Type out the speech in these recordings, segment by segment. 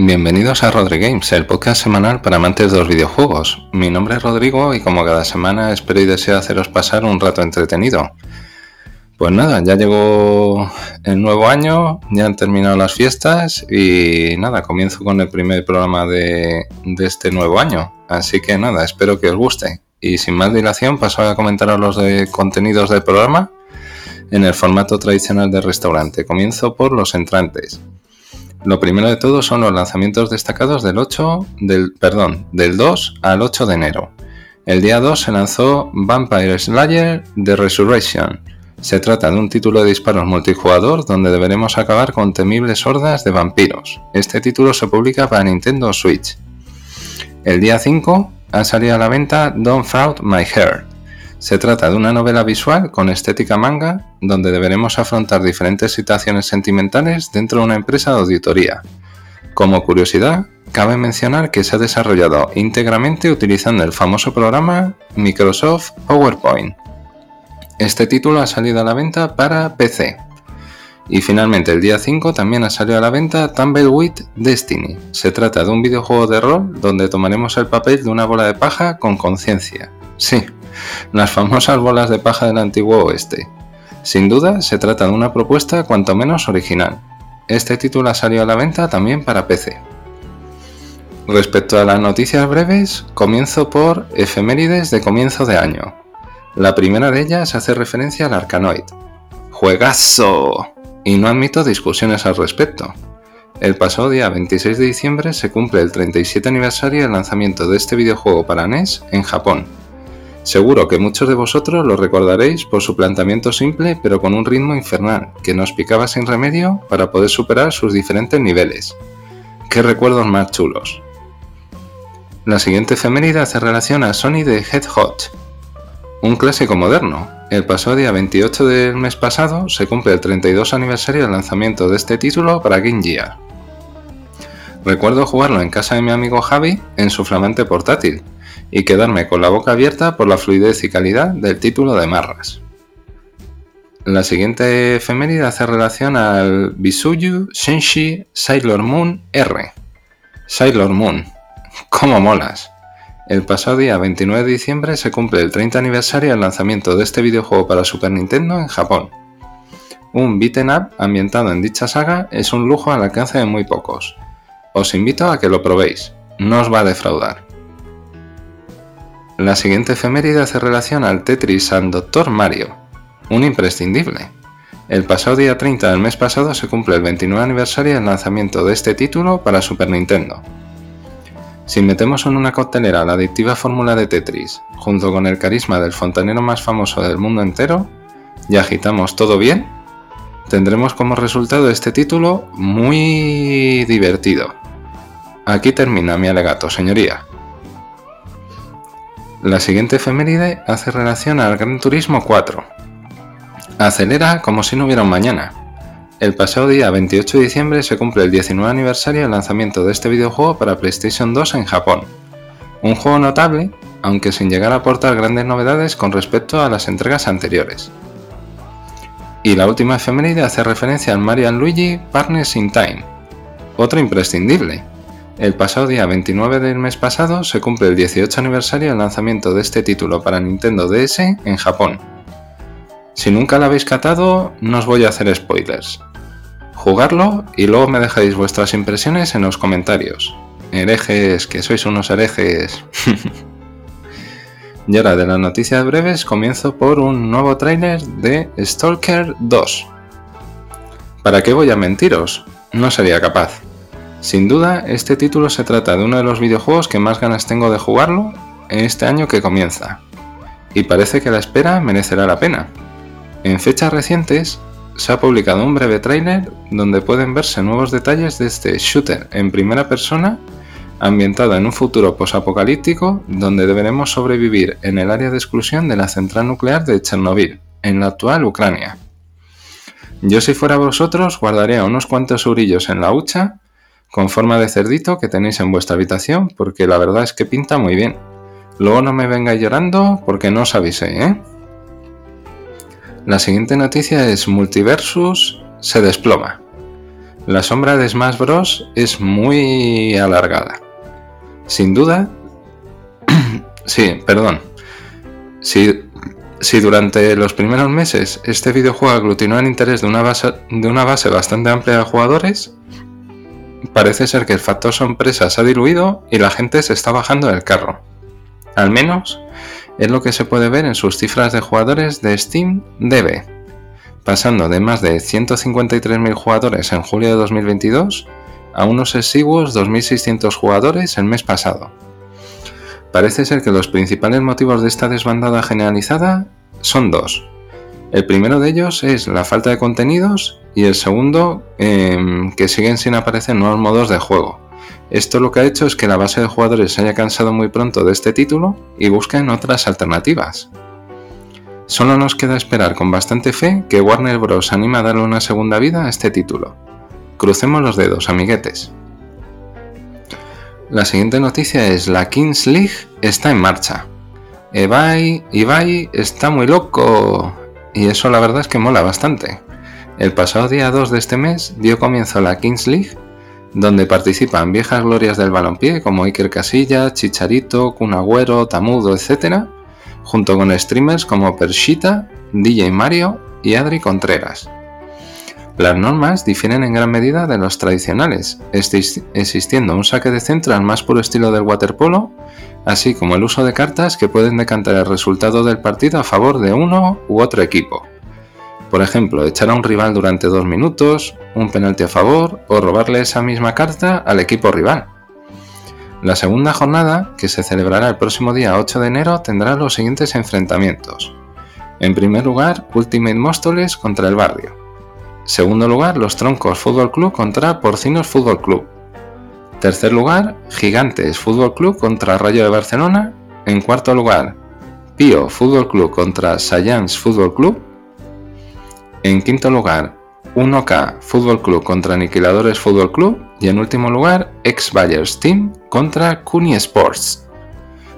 Bienvenidos a Rodri Games, el podcast semanal para amantes de los videojuegos. Mi nombre es Rodrigo y como cada semana espero y deseo haceros pasar un rato entretenido. Pues nada, ya llegó el nuevo año, ya han terminado las fiestas y nada, comienzo con el primer programa de, de este nuevo año. Así que nada, espero que os guste. Y sin más dilación paso a comentaros los de contenidos del programa en el formato tradicional de restaurante. Comienzo por los entrantes. Lo primero de todo son los lanzamientos destacados del 8 del perdón, del 2 al 8 de enero. El día 2 se lanzó Vampire Slayer The Resurrection. Se trata de un título de disparos multijugador donde deberemos acabar con temibles hordas de vampiros. Este título se publica para Nintendo Switch. El día 5 ha salido a la venta Don't Fraud My Hair, se trata de una novela visual con estética manga, donde deberemos afrontar diferentes situaciones sentimentales dentro de una empresa de auditoría. Como curiosidad, cabe mencionar que se ha desarrollado íntegramente utilizando el famoso programa Microsoft PowerPoint. Este título ha salido a la venta para PC. Y finalmente el día 5 también ha salido a la venta Tumbleweed Destiny. Se trata de un videojuego de rol donde tomaremos el papel de una bola de paja con conciencia. Sí, las famosas bolas de paja del antiguo oeste. Sin duda, se trata de una propuesta cuanto menos original. Este título ha salido a la venta también para PC. Respecto a las noticias breves, comienzo por efemérides de comienzo de año. La primera de ellas hace referencia al Arkanoid. ¡Juegazo! Y no admito discusiones al respecto. El pasado día 26 de diciembre se cumple el 37 aniversario del lanzamiento de este videojuego para NES en Japón, Seguro que muchos de vosotros lo recordaréis por su planteamiento simple pero con un ritmo infernal, que nos picaba sin remedio para poder superar sus diferentes niveles. ¡Qué recuerdos más chulos! La siguiente efeméride hace relación a Sony de Head Hot, un clásico moderno. El pasado día 28 del mes pasado se cumple el 32 aniversario del lanzamiento de este título para Game Gear. Recuerdo jugarlo en casa de mi amigo Javi en su flamante portátil, y quedarme con la boca abierta por la fluidez y calidad del título de Marras. La siguiente efeméride hace relación al Bisuyu Shenshi Sailor Moon R. Sailor Moon, ¿cómo molas? El pasado día 29 de diciembre se cumple el 30 aniversario del lanzamiento de este videojuego para Super Nintendo en Japón. Un beaten up ambientado en dicha saga es un lujo al alcance de muy pocos. Os invito a que lo probéis, no os va a defraudar. La siguiente efeméride hace relación al Tetris and Dr. Mario, un imprescindible. El pasado día 30 del mes pasado se cumple el 29 aniversario del lanzamiento de este título para Super Nintendo. Si metemos en una coctelera la adictiva fórmula de Tetris, junto con el carisma del fontanero más famoso del mundo entero, y agitamos todo bien, tendremos como resultado este título muy divertido. Aquí termina mi alegato, señoría. La siguiente efeméride hace relación al Gran Turismo 4. Acelera como si no hubiera un mañana. El pasado día 28 de diciembre se cumple el 19 aniversario del lanzamiento de este videojuego para PlayStation 2 en Japón. Un juego notable, aunque sin llegar a aportar grandes novedades con respecto a las entregas anteriores. Y la última efeméride hace referencia al Mario Luigi Partners in Time, otro imprescindible, el pasado día 29 del mes pasado se cumple el 18 aniversario del lanzamiento de este título para Nintendo DS en Japón. Si nunca lo habéis catado, no os voy a hacer spoilers. Jugarlo y luego me dejáis vuestras impresiones en los comentarios. Herejes, que sois unos herejes. y ahora de las noticias breves comienzo por un nuevo tráiler de Stalker 2. ¿Para qué voy a mentiros? No sería capaz. Sin duda, este título se trata de uno de los videojuegos que más ganas tengo de jugarlo en este año que comienza, y parece que la espera merecerá la pena. En fechas recientes, se ha publicado un breve tráiler donde pueden verse nuevos detalles de este shooter en primera persona ambientado en un futuro posapocalíptico donde deberemos sobrevivir en el área de exclusión de la central nuclear de Chernobyl, en la actual Ucrania. Yo si fuera vosotros guardaría unos cuantos eurillos en la hucha con forma de cerdito que tenéis en vuestra habitación, porque la verdad es que pinta muy bien. Luego no me vengáis llorando porque no os avisé, ¿eh? La siguiente noticia es Multiversus se desploma. La sombra de Smash Bros. es muy alargada. Sin duda... sí, perdón. Si, durante los primeros meses este videojuego aglutinó el interés de una, base, de una base bastante amplia de jugadores, parece ser que el factor sorpresa se ha diluido y la gente se está bajando del carro. Al menos es lo que se puede ver en sus cifras de jugadores de Steam DB pasando de más de 153.000 jugadores en julio de 2022 a unos exiguos 2.600 jugadores el mes pasado. Parece ser que los principales motivos de esta desbandada generalizada son dos. El primero de ellos es la falta de contenidos y el segundo em, que siguen sin aparecer nuevos modos de juego. Esto lo que ha hecho es que la base de jugadores se haya cansado muy pronto de este título y busquen otras alternativas. Solo nos queda esperar con bastante fe que Warner Bros. anime a darle una segunda vida a este título. Crucemos los dedos, amiguetes. La siguiente noticia es la Kings League está en marcha. Ibai, Ibai está muy loco. Y eso la verdad es que mola bastante. El pasado día 2 de este mes dio comienzo la Kings League, donde participan viejas glorias del balompié como Iker Casillas, Chicharito, Kun Agüero, Tamudo, etc., junto con streamers como Pershita, DJ Mario y Adri Contreras. Las normas difieren en gran medida de las tradicionales, existiendo un saque de centro al más puro estilo del waterpolo, así como el uso de cartas que pueden decantar el resultado del partido a favor de uno u otro equipo. Por ejemplo, echar a un rival durante dos minutos, un penalti a favor o robarle esa misma carta al equipo rival. La segunda jornada, que se celebrará el próximo día 8 de enero, tendrá los siguientes enfrentamientos. En primer lugar, Ultimate Móstoles contra el Barrio. Segundo lugar, Los Troncos Fútbol Club contra Porcinos Fútbol Club. Tercer lugar, Gigantes Fútbol Club contra Rayo de Barcelona. En cuarto lugar, Pío Fútbol Club contra Sayans Fútbol Club. En quinto lugar, 1K Fútbol Club contra Aniquiladores Fútbol Club y en último lugar ex Bayers Team contra Cuni Sports.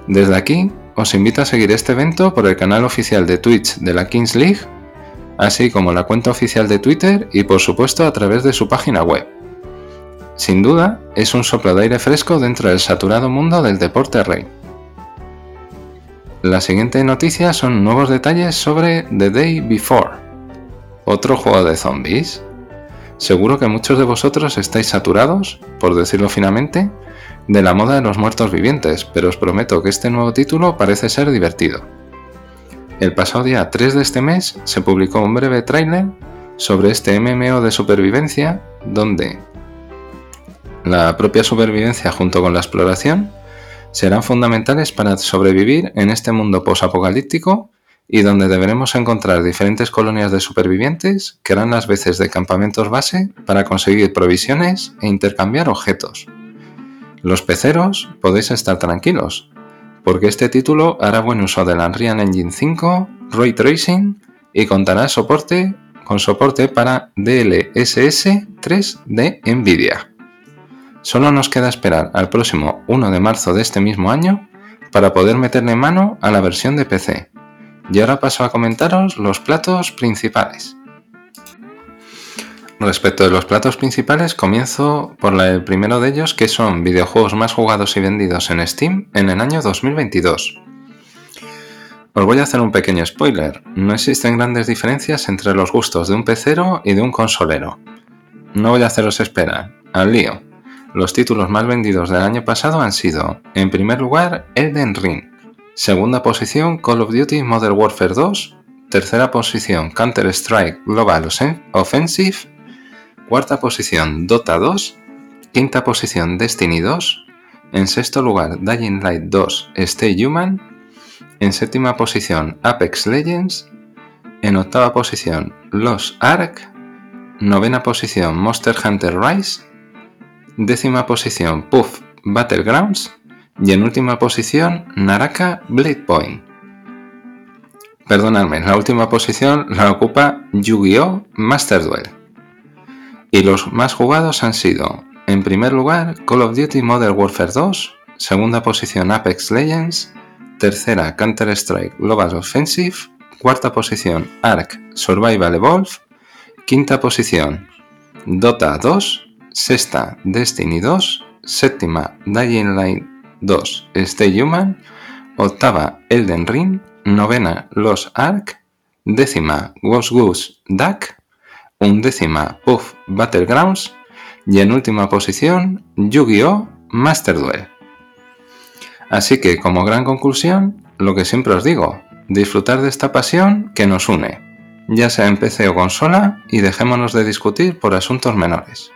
Desde aquí os invito a seguir este evento por el canal oficial de Twitch de la Kings League, así como la cuenta oficial de Twitter y por supuesto a través de su página web. Sin duda, es un soplo de aire fresco dentro del saturado mundo del deporte rey. La siguiente noticia son nuevos detalles sobre The Day Before ¿Otro juego de zombies? Seguro que muchos de vosotros estáis saturados, por decirlo finamente, de la moda de los muertos vivientes, pero os prometo que este nuevo título parece ser divertido. El pasado día 3 de este mes se publicó un breve tráiler sobre este MMO de supervivencia donde la propia supervivencia junto con la exploración serán fundamentales para sobrevivir en este mundo posapocalíptico y donde deberemos encontrar diferentes colonias de supervivientes que harán las veces de campamentos base para conseguir provisiones e intercambiar objetos. Los peceros podéis estar tranquilos, porque este título hará buen uso del Unreal Engine 5, Ray Tracing y contará soporte, con soporte para DLSS 3 de Nvidia. Solo nos queda esperar al próximo 1 de marzo de este mismo año para poder meterle mano a la versión de PC y ahora paso a comentaros los platos principales. Respecto de los platos principales, comienzo por el primero de ellos, que son videojuegos más jugados y vendidos en Steam en el año 2022. Os voy a hacer un pequeño spoiler. No existen grandes diferencias entre los gustos de un pecero y de un consolero. No voy a haceros esperar. Al lío. Los títulos más vendidos del año pasado han sido, en primer lugar, Elden Ring, Segunda posición Call of Duty Modern Warfare 2. Tercera posición Counter-Strike Global Offensive. Cuarta posición Dota 2. Quinta posición Destiny 2. En sexto lugar Dying Light 2 Stay Human. En séptima posición Apex Legends. En octava posición Los Ark. Novena posición Monster Hunter Rise. Décima posición Puff Battlegrounds y en última posición, Naraka Blade Point. Perdonadme, la última posición la ocupa Yu-Gi-Oh! Master Duel. Y los más jugados han sido, en primer lugar, Call of Duty Modern Warfare 2, segunda posición Apex Legends, tercera Counter-Strike Global Offensive, cuarta posición Ark Survival Evolve, quinta posición Dota 2 sexta Destiny 2, séptima Dying Light 2 Stay Human, octava Elden Ring, novena Los Ark, décima Ghost Goose Duck, undécima Puff Battlegrounds y en última posición Yu-Gi-Oh! Master Duel. Así que como gran conclusión, lo que siempre os digo, disfrutar de esta pasión que nos une, ya sea en PC o consola, y dejémonos de discutir por asuntos menores.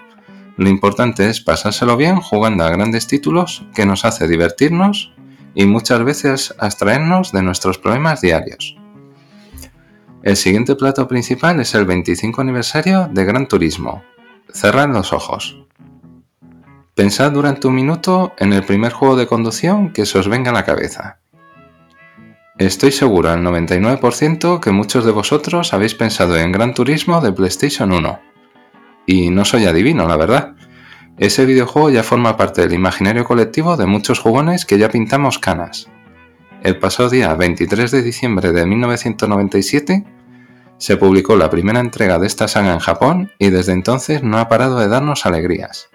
Lo importante es pasárselo bien jugando a grandes títulos que nos hace divertirnos y muchas veces abstraernos de nuestros problemas diarios. El siguiente plato principal es el 25 aniversario de Gran Turismo. Cerrad los ojos. Pensad durante un minuto en el primer juego de conducción que se os venga a la cabeza. Estoy seguro al 99% que muchos de vosotros habéis pensado en Gran Turismo de PlayStation 1. Y no soy adivino, la verdad. Ese videojuego ya forma parte del imaginario colectivo de muchos jugones que ya pintamos canas. El pasado día 23 de diciembre de 1997 se publicó la primera entrega de esta saga en Japón y desde entonces no ha parado de darnos alegrías.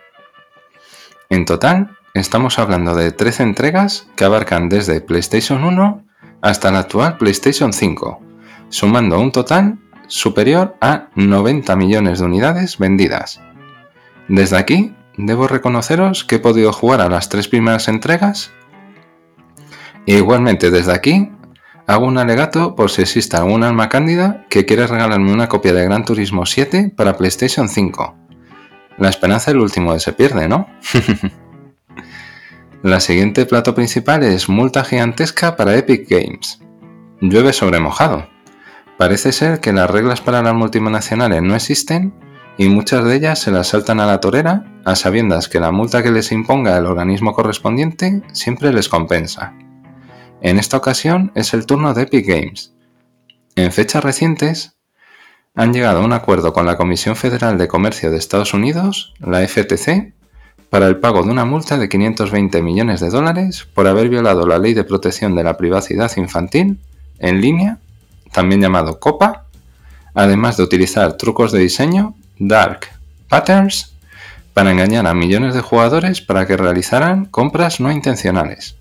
En total, estamos hablando de 13 entregas que abarcan desde PlayStation 1 hasta la actual PlayStation 5, sumando un total superior a 90 millones de unidades vendidas. Desde aquí, debo reconoceros que he podido jugar a las tres primeras entregas. E igualmente desde aquí, hago un alegato por si existe algún alma cándida que quiera regalarme una copia de Gran Turismo 7 para PlayStation 5. La esperanza es el último de se pierde, ¿no? La siguiente plato principal es multa gigantesca para Epic Games. Llueve sobre mojado. Parece ser que las reglas para las multinacionales no existen y muchas de ellas se las saltan a la torera a sabiendas que la multa que les imponga el organismo correspondiente siempre les compensa. En esta ocasión es el turno de Epic Games. En fechas recientes han llegado a un acuerdo con la Comisión Federal de Comercio de Estados Unidos, la FTC, para el pago de una multa de 520 millones de dólares por haber violado la Ley de Protección de la Privacidad Infantil en línea, también llamado COPA, además de utilizar trucos de diseño, dark patterns, para engañar a millones de jugadores para que realizaran compras no intencionales.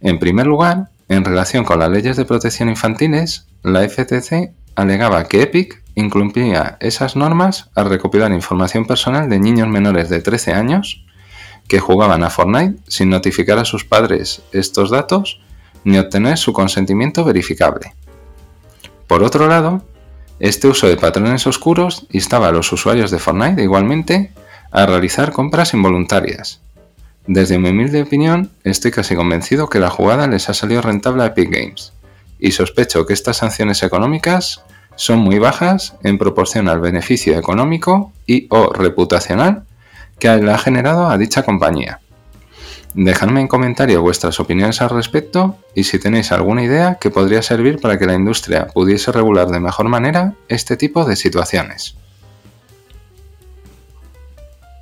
En primer lugar, en relación con las leyes de protección infantiles, la FTC alegaba que Epic incluía esas normas al recopilar información personal de niños menores de 13 años que jugaban a Fortnite sin notificar a sus padres estos datos ni obtener su consentimiento verificable. Por otro lado, este uso de patrones oscuros instaba a los usuarios de Fortnite igualmente a realizar compras involuntarias. Desde mi humilde opinión, estoy casi convencido que la jugada les ha salido rentable a Epic Games, y sospecho que estas sanciones económicas son muy bajas en proporción al beneficio económico y o reputacional que le ha generado a dicha compañía. Dejadme en comentario vuestras opiniones al respecto y si tenéis alguna idea que podría servir para que la industria pudiese regular de mejor manera este tipo de situaciones.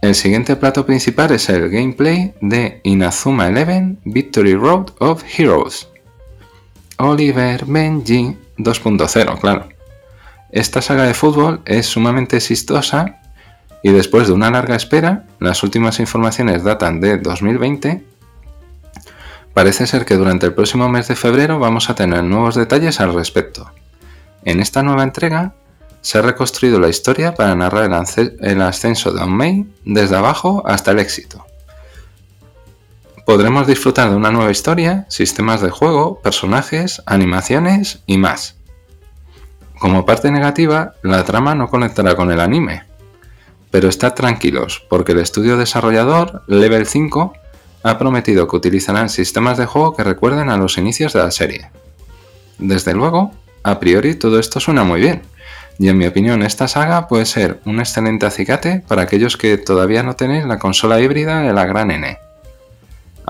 El siguiente plato principal es el gameplay de Inazuma Eleven Victory Road of Heroes. Oliver Benji 2.0, claro. Esta saga de fútbol es sumamente exitosa y después de una larga espera, las últimas informaciones datan de 2020, parece ser que durante el próximo mes de febrero vamos a tener nuevos detalles al respecto. En esta nueva entrega se ha reconstruido la historia para narrar el ascenso de May desde abajo hasta el éxito. Podremos disfrutar de una nueva historia, sistemas de juego, personajes, animaciones y más. Como parte negativa, la trama no conectará con el anime. Pero estad tranquilos, porque el estudio desarrollador, Level 5, ha prometido que utilizarán sistemas de juego que recuerden a los inicios de la serie. Desde luego, a priori todo esto suena muy bien, y en mi opinión esta saga puede ser un excelente acicate para aquellos que todavía no tenéis la consola híbrida de la gran N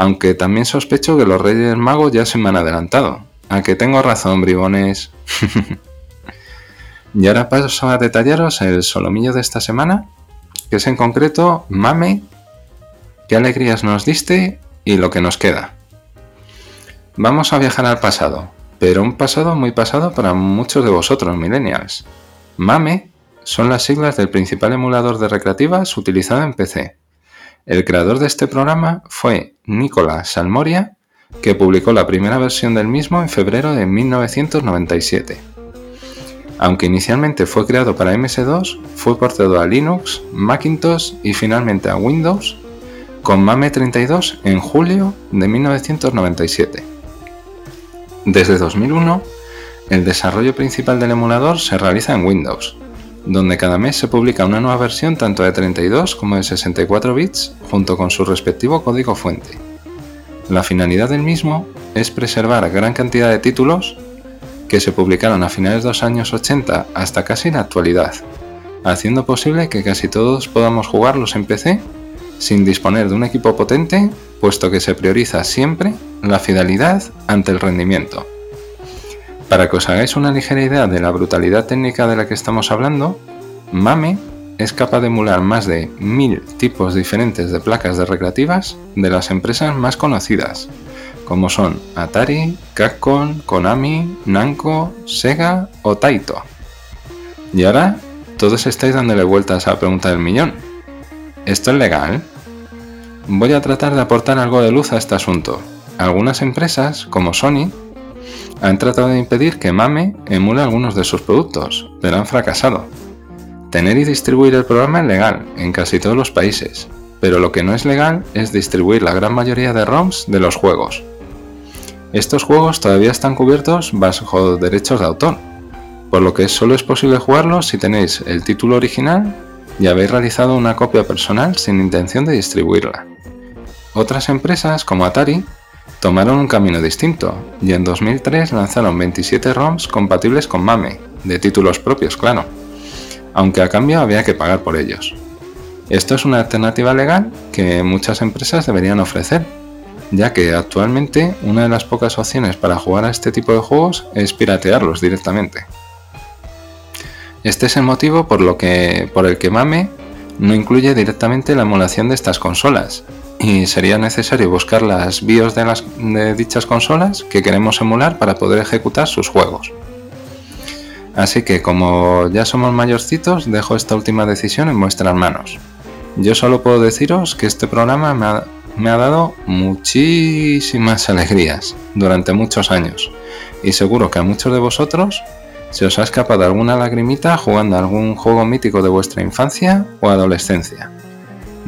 aunque también sospecho que los Reyes Magos ya se me han adelantado. A que tengo razón, bribones. y ahora paso a detallaros el solomillo de esta semana, que es en concreto Mame, qué alegrías nos diste y lo que nos queda. Vamos a viajar al pasado, pero un pasado muy pasado para muchos de vosotros, millennials. Mame son las siglas del principal emulador de recreativas utilizado en PC. El creador de este programa fue Nicolas Salmoria, que publicó la primera versión del mismo en febrero de 1997. Aunque inicialmente fue creado para MS2, fue portado a Linux, Macintosh y finalmente a Windows con MAME32 en julio de 1997. Desde 2001, el desarrollo principal del emulador se realiza en Windows, donde cada mes se publica una nueva versión tanto de 32 como de 64 bits junto con su respectivo código fuente. La finalidad del mismo es preservar gran cantidad de títulos que se publicaron a finales de los años 80 hasta casi la actualidad, haciendo posible que casi todos podamos jugarlos en PC sin disponer de un equipo potente, puesto que se prioriza siempre la fidelidad ante el rendimiento. Para que os hagáis una ligera idea de la brutalidad técnica de la que estamos hablando, MAME es capaz de emular más de mil tipos diferentes de placas de recreativas de las empresas más conocidas, como son Atari, Capcom, Konami, Namco, Sega o Taito. Y ahora todos estáis dándole vueltas a la pregunta del millón. ¿Esto es legal? Voy a tratar de aportar algo de luz a este asunto. Algunas empresas, como Sony, han tratado de impedir que Mame emule algunos de sus productos, pero han fracasado. Tener y distribuir el programa es legal en casi todos los países, pero lo que no es legal es distribuir la gran mayoría de ROMs de los juegos. Estos juegos todavía están cubiertos bajo derechos de autor, por lo que solo es posible jugarlos si tenéis el título original y habéis realizado una copia personal sin intención de distribuirla. Otras empresas, como Atari, tomaron un camino distinto y en 2003 lanzaron 27 ROMs compatibles con MAME, de títulos propios, claro, aunque a cambio había que pagar por ellos. Esto es una alternativa legal que muchas empresas deberían ofrecer, ya que actualmente una de las pocas opciones para jugar a este tipo de juegos es piratearlos directamente. Este es el motivo por, lo que, por el que MAME no incluye directamente la emulación de estas consolas, y sería necesario buscar las BIOS de, las, dichas consolas que queremos emular para poder ejecutar sus juegos. Así que como ya somos mayorcitos, dejo esta última decisión en vuestras manos. Yo solo puedo deciros que este programa me ha, dado muchísimas alegrías durante muchos años y seguro que a muchos de vosotros se os ha escapado alguna lagrimita jugando algún juego mítico de vuestra infancia o adolescencia.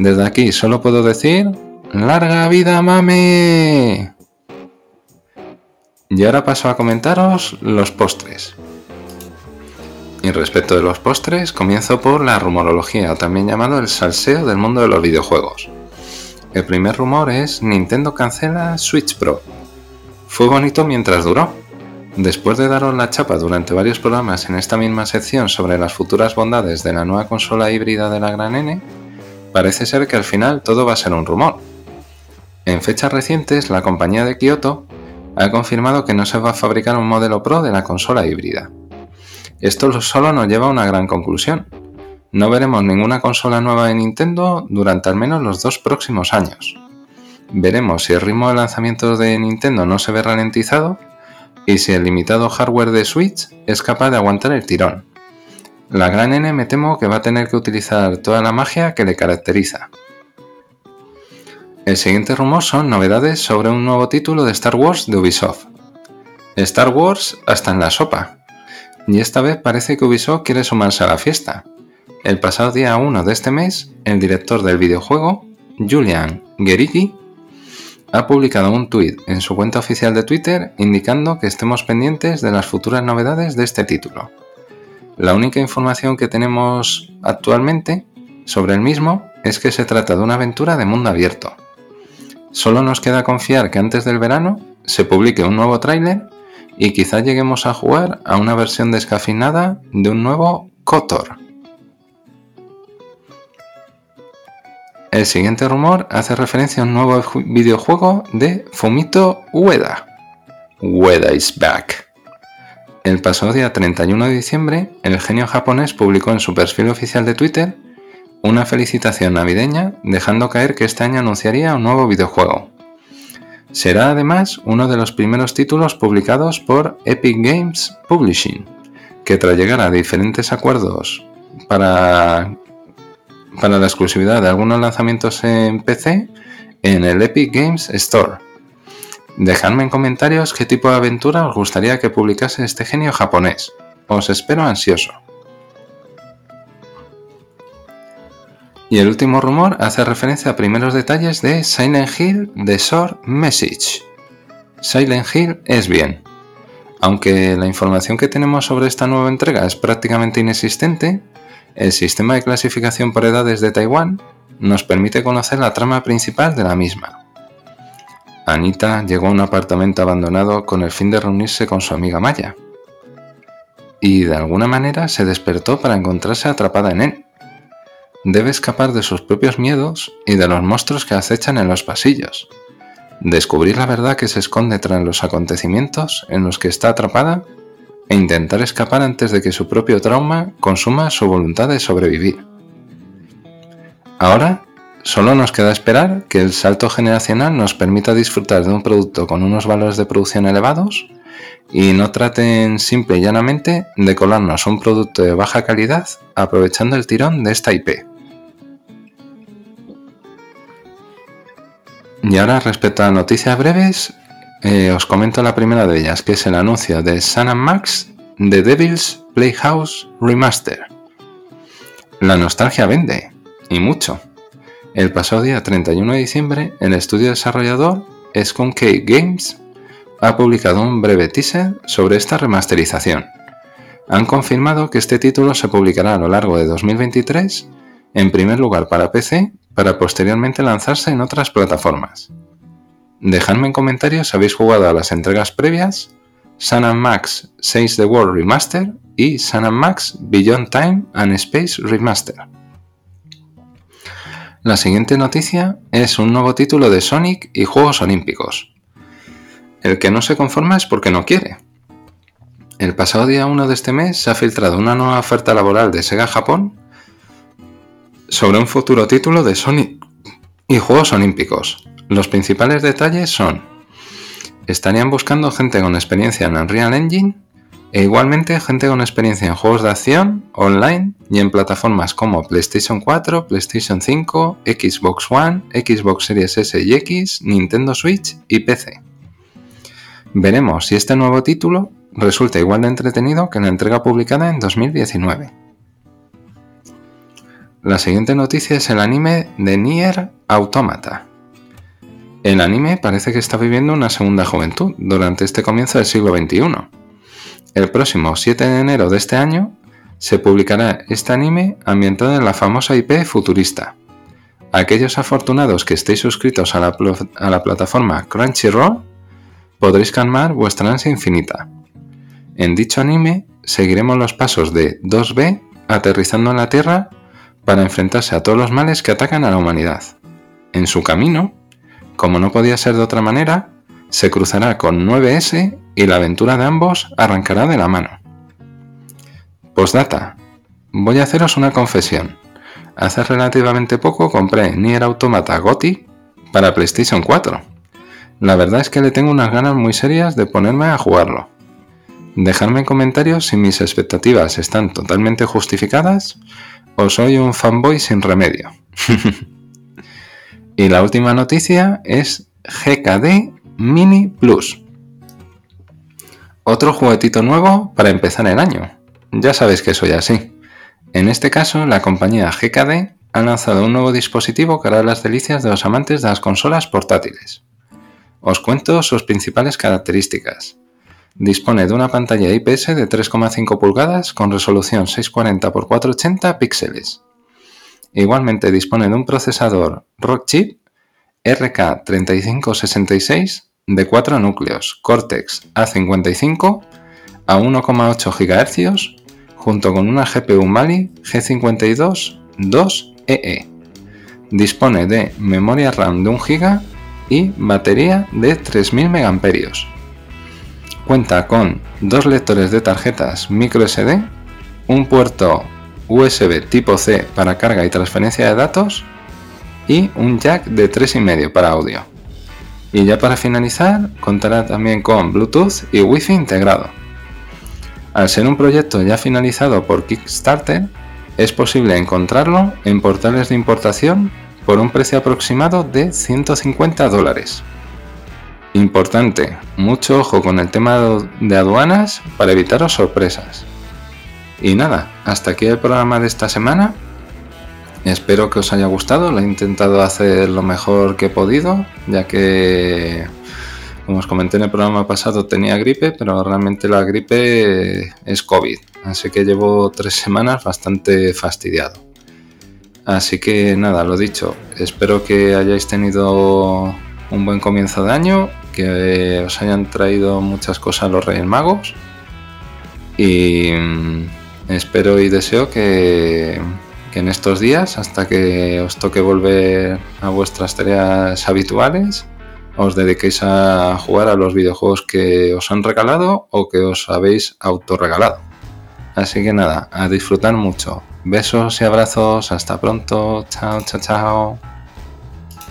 Desde aquí solo puedo decir, ¡larga vida mame! Y ahora paso a comentaros los postres. Y respecto de los postres, comienzo por la rumorología, también llamado el salseo del mundo de los videojuegos. El primer rumor es Nintendo cancela Switch Pro. Fue bonito mientras duró. Después de daros la chapa durante varios programas en esta misma sección sobre las futuras bondades de la nueva consola híbrida de la Gran N, parece ser que al final todo va a ser un rumor. En fechas recientes, la compañía de Kyoto ha confirmado que no se va a fabricar un modelo Pro de la consola híbrida. Esto solo nos lleva a una gran conclusión. No veremos ninguna consola nueva de Nintendo durante al menos los dos próximos años. Veremos si el ritmo de lanzamiento de Nintendo no se ve ralentizado y si el limitado hardware de Switch es capaz de aguantar el tirón. La gran N me temo que va a tener que utilizar toda la magia que le caracteriza. El siguiente rumor son novedades sobre un nuevo título de Star Wars de Ubisoft. Star Wars hasta en la sopa y esta vez parece que Ubisoft quiere sumarse a la fiesta. El pasado día 1 de este mes, el director del videojuego, Julian Gericki, ha publicado un tuit en su cuenta oficial de Twitter indicando que estemos pendientes de las futuras novedades de este título. La única información que tenemos actualmente sobre el mismo es que se trata de una aventura de mundo abierto. Solo nos queda confiar que antes del verano se publique un nuevo tráiler y quizá lleguemos a jugar a una versión descafinada de un nuevo KOTOR. El siguiente rumor hace referencia a un nuevo videojuego de Fumito Ueda. Ueda is back. El pasado día 31 de diciembre, el genio japonés publicó en su perfil oficial de Twitter una felicitación navideña dejando caer que este año anunciaría un nuevo videojuego. Será además uno de los primeros títulos publicados por Epic Games Publishing, que tras llegar a diferentes acuerdos para, para la exclusividad de algunos lanzamientos en PC en el Epic Games Store. Dejadme en comentarios qué tipo de aventura os gustaría que publicase este genio japonés. Os espero ansioso. Y el último rumor hace referencia a primeros detalles de Silent Hill The Sword Message. Silent Hill es bien. Aunque la información que tenemos sobre esta nueva entrega es prácticamente inexistente, el sistema de clasificación por edades de Taiwán nos permite conocer la trama principal de la misma. Anita llegó a un apartamento abandonado con el fin de reunirse con su amiga Maya. Y de alguna manera se despertó para encontrarse atrapada en él debe escapar de sus propios miedos y de los monstruos que acechan en los pasillos, descubrir la verdad que se esconde tras los acontecimientos en los que está atrapada e intentar escapar antes de que su propio trauma consuma su voluntad de sobrevivir. Ahora, solo nos queda esperar que el salto generacional nos permita disfrutar de un producto con unos valores de producción elevados y no traten simple y llanamente de colarnos un producto de baja calidad aprovechando el tirón de esta IP. Y ahora respecto a noticias breves, eh, os comento la primera de ellas, que es el anuncio de Sun Max de Devil's Playhouse Remaster. La nostalgia vende, y mucho. El pasado día 31 de diciembre, el estudio desarrollador Skunk Games ha publicado un breve teaser sobre esta remasterización. Han confirmado que este título se publicará a lo largo de 2023, en primer lugar para PC para posteriormente lanzarse en otras plataformas. Dejadme en comentarios si habéis jugado a las entregas previas, Sun Max 6 The World Remaster y Sun Max Beyond Time and Space Remaster. La siguiente noticia es un nuevo título de Sonic y Juegos Olímpicos. El que no se conforma es porque no quiere. El pasado día 1 de este mes se ha filtrado una nueva oferta laboral de Sega Japón sobre un futuro título de Sony y Juegos Olímpicos. Los principales detalles son, estarían buscando gente con experiencia en Unreal Engine e igualmente gente con experiencia en juegos de acción, online y en plataformas como PlayStation 4, PlayStation 5, Xbox One, Xbox Series S y X, Nintendo Switch y PC. Veremos si este nuevo título resulta igual de entretenido que la entrega publicada en 2019. La siguiente noticia es el anime de Nier Automata. El anime parece que está viviendo una segunda juventud durante este comienzo del siglo XXI. El próximo 7 de enero de este año se publicará este anime ambientado en la famosa IP futurista. Aquellos afortunados que estéis suscritos a la, a la plataforma Crunchyroll podréis calmar vuestra ansia infinita. En dicho anime seguiremos los pasos de 2B aterrizando en la Tierra para enfrentarse a todos los males que atacan a la humanidad. En su camino, como no podía ser de otra manera, se cruzará con 9S y la aventura de ambos arrancará de la mano. Postdata. Voy a haceros una confesión. Hace relativamente poco compré Nier Automata GOTI para PlayStation 4. La verdad es que le tengo unas ganas muy serias de ponerme a jugarlo. Dejadme en comentarios si mis expectativas están totalmente justificadas o soy un fanboy sin remedio. y la última noticia es GKD Mini Plus. Otro juguetito nuevo para empezar el año. Ya sabéis que soy así. En este caso, la compañía GKD ha lanzado un nuevo dispositivo que hará las delicias de los amantes de las consolas portátiles. Os cuento sus principales características. Dispone de una pantalla IPS de 3,5 pulgadas con resolución 640 x 480 píxeles. Igualmente dispone de un procesador Rockchip RK3566 de 4 núcleos Cortex A55 a 1,8 GHz junto con una GPU Mali G52 2EE. Dispone de memoria RAM de 1 GB y batería de 3000 mAh. Cuenta con dos lectores de tarjetas microSD, un puerto USB tipo C para carga y transferencia de datos y un jack de 3,5 para audio. Y ya para finalizar, contará también con Bluetooth y Wi-Fi integrado. Al ser un proyecto ya finalizado por Kickstarter, es posible encontrarlo en portales de importación por un precio aproximado de 150 dólares. Importante, mucho ojo con el tema de aduanas para evitaros sorpresas. Y nada, hasta aquí el programa de esta semana. Espero que os haya gustado, lo he intentado hacer lo mejor que he podido, ya que, como os comenté en el programa pasado, tenía gripe, pero realmente la gripe es COVID, así que llevo tres semanas bastante fastidiado. Así que nada, lo dicho, espero que hayáis tenido un buen comienzo de año, que os hayan traído muchas cosas los Reyes Magos y mm, espero y deseo que, en estos días, hasta que os toque volver a vuestras tareas habituales, os dediquéis a jugar a los videojuegos que os han regalado o que os habéis autorregalado. Así que nada, a disfrutar mucho. Besos y abrazos, hasta pronto, chao, chao, chao.